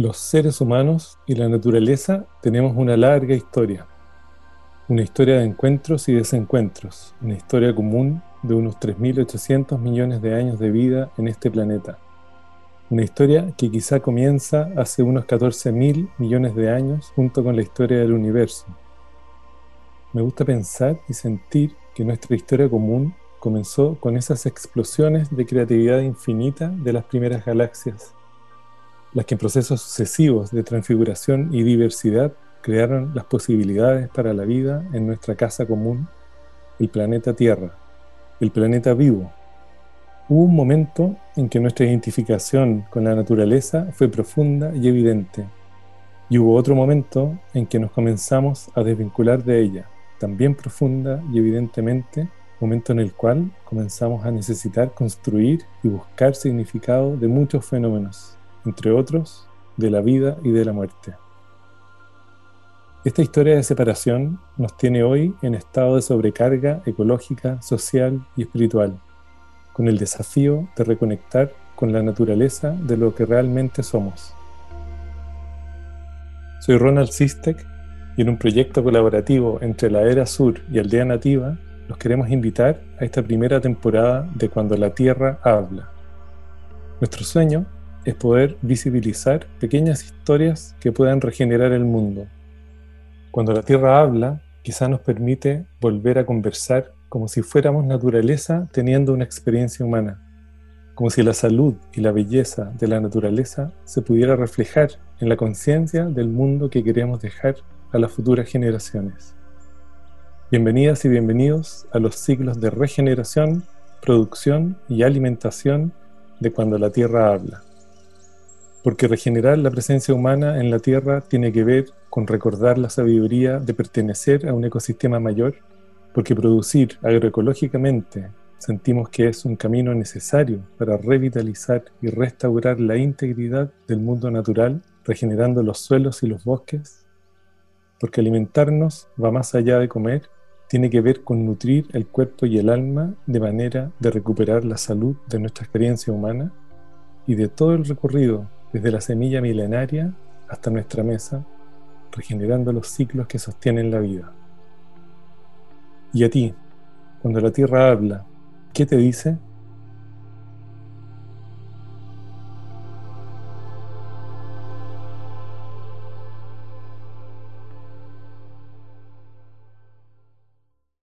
Los seres humanos y la naturaleza tenemos una larga historia. Una historia de encuentros y desencuentros, una historia común de unos 3.800 millones de años de vida en este planeta. Una historia que quizá comienza hace unos 14.000 millones de años junto con la historia del universo. Me gusta pensar y sentir que nuestra historia común comenzó con esas explosiones de creatividad infinita de las primeras galaxias, las que en procesos sucesivos de transfiguración y diversidad crearon las posibilidades para la vida en nuestra casa común, el planeta Tierra, el planeta vivo. Hubo un momento en que nuestra identificación con la naturaleza fue profunda y evidente, y hubo otro momento en que nos comenzamos a desvincular de ella, también profunda y evidentemente, momento en el cual comenzamos a necesitar construir y buscar significado de muchos fenómenos, entre otros, de la vida y de la muerte. Esta historia de separación nos tiene hoy en estado de sobrecarga ecológica, social y espiritual, con el desafío de reconectar con la naturaleza de lo que realmente somos. Soy Ronald Sistek y en un proyecto colaborativo entre la Era Sur y Aldea Nativa los queremos invitar a esta primera temporada de Cuando la Tierra habla. Nuestro sueño es poder visibilizar pequeñas historias que puedan regenerar el mundo cuando la Tierra habla, quizá nos permite volver a conversar como si fuéramos naturaleza teniendo una experiencia humana, como si la salud y la belleza de la naturaleza se pudiera reflejar en la conciencia del mundo que queremos dejar a las futuras generaciones. Bienvenidas y bienvenidos a los ciclos de regeneración, producción y alimentación de cuando la Tierra habla porque regenerar la presencia humana en la Tierra tiene que ver con recordar la sabiduría de pertenecer a un ecosistema mayor, porque producir agroecológicamente sentimos que es un camino necesario para revitalizar y restaurar la integridad del mundo natural, regenerando los suelos y los bosques, porque alimentarnos va más allá de comer, tiene que ver con nutrir el cuerpo y el alma de manera de recuperar la salud de nuestra experiencia humana y de todo el recorrido desde la semilla milenaria hasta nuestra mesa, regenerando los ciclos que sostienen la vida. Y a ti, cuando la tierra habla, ¿qué te dice?